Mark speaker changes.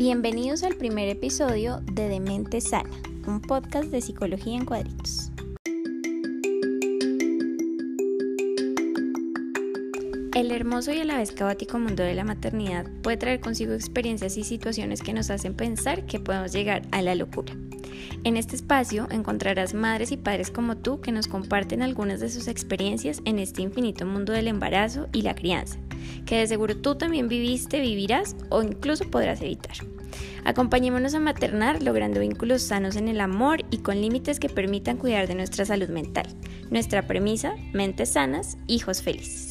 Speaker 1: Bienvenidos al primer episodio de Demente Sana, un podcast de psicología en cuadritos. El hermoso y a la vez caótico mundo de la maternidad puede traer consigo experiencias y situaciones que nos hacen pensar que podemos llegar a la locura. En este espacio encontrarás madres y padres como tú que nos comparten algunas de sus experiencias en este infinito mundo del embarazo y la crianza, que de seguro tú también viviste, vivirás o incluso podrás evitar. Acompañémonos a maternar logrando vínculos sanos en el amor y con límites que permitan cuidar de nuestra salud mental. Nuestra premisa, mentes sanas, hijos felices.